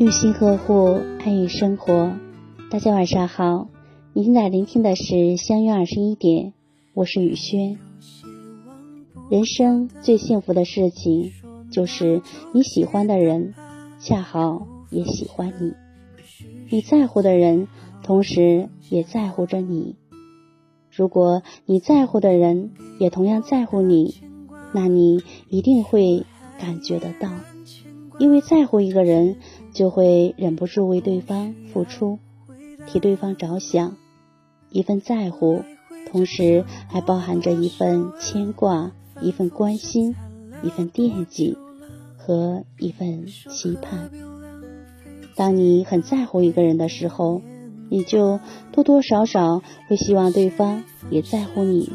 用心呵护，爱与生活。大家晚上好，你现在聆听的是相约二十一点，我是雨轩。人生最幸福的事情，就是你喜欢的人，恰好也喜欢你；你在乎的人，同时也在乎着你。如果你在乎的人也同样在乎你，那你一定会感觉得到，因为在乎一个人。就会忍不住为对方付出，替对方着想，一份在乎，同时还包含着一份牵挂，一份关心，一份惦记和一份期盼。当你很在乎一个人的时候，你就多多少少会希望对方也在乎你，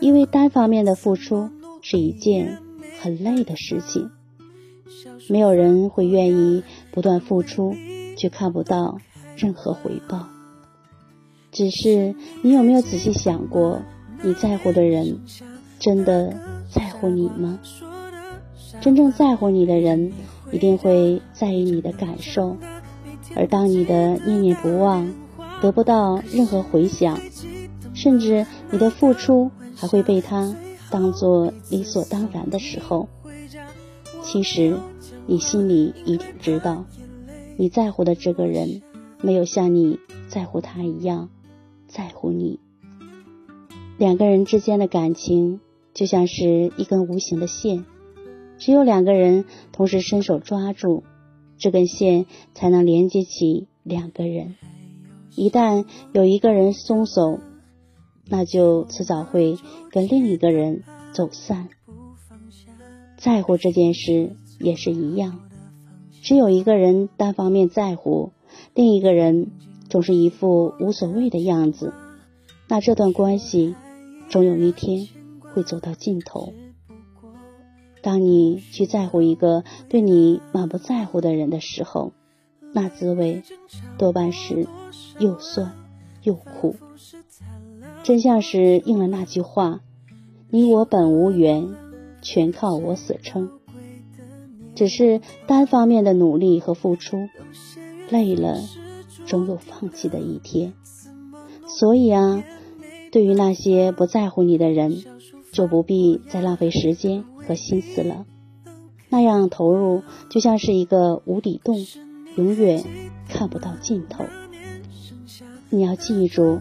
因为单方面的付出是一件很累的事情。没有人会愿意不断付出，却看不到任何回报。只是你有没有仔细想过，你在乎的人真的在乎你吗？真正在乎你的人，一定会在意你的感受。而当你的念念不忘得不到任何回响，甚至你的付出还会被他当做理所当然的时候，其实。你心里一定知道，你在乎的这个人没有像你在乎他一样在乎你。两个人之间的感情就像是一根无形的线，只有两个人同时伸手抓住这根线，才能连接起两个人。一旦有一个人松手，那就迟早会跟另一个人走散。在乎这件事。也是一样，只有一个人单方面在乎，另一个人总是一副无所谓的样子，那这段关系总有一天会走到尽头。当你去在乎一个对你满不在乎的人的时候，那滋味多半是又酸又苦。真像是应了那句话：“你我本无缘，全靠我死撑。”只是单方面的努力和付出，累了，总有放弃的一天。所以啊，对于那些不在乎你的人，就不必再浪费时间和心思了。那样投入就像是一个无底洞，永远看不到尽头。你要记住，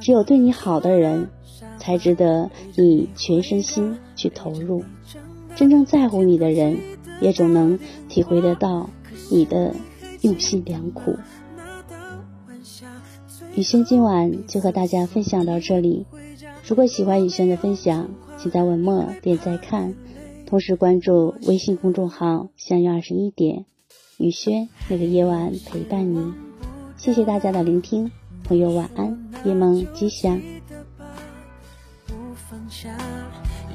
只有对你好的人，才值得你全身心去投入。真正在乎你的人。也总能体会得到你的用心良苦。雨轩今晚就和大家分享到这里。如果喜欢雨轩的分享，请在文末点再看，同时关注微信公众号“相约二十一点”，雨轩每个夜晚陪伴你。谢谢大家的聆听，朋友晚安，夜梦吉祥。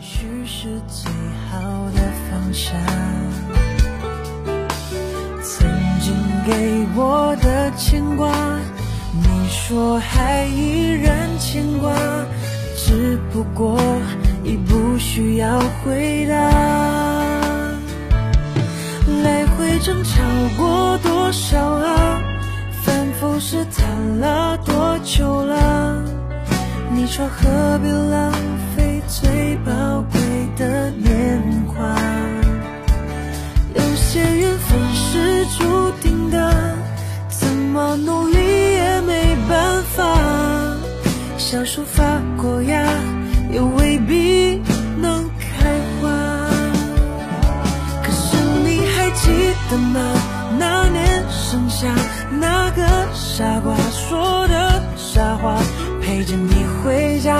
许是最好的放下曾经给我的牵挂，你说还依然牵挂，只不过已不需要回答。来回争吵过多少啊，反复试探了多久了？你说何必浪费最宝贵的年华？有些缘分是注定的，怎么努力也没办法。小树发过芽，也未必能开花。可是你还记得吗？那年盛夏，那个傻瓜说的傻话，陪着你回家，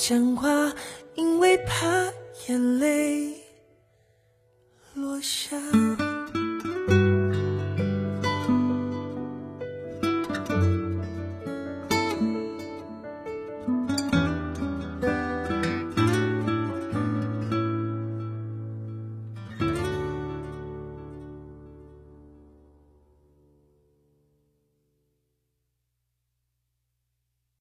讲话，因为怕眼泪落下。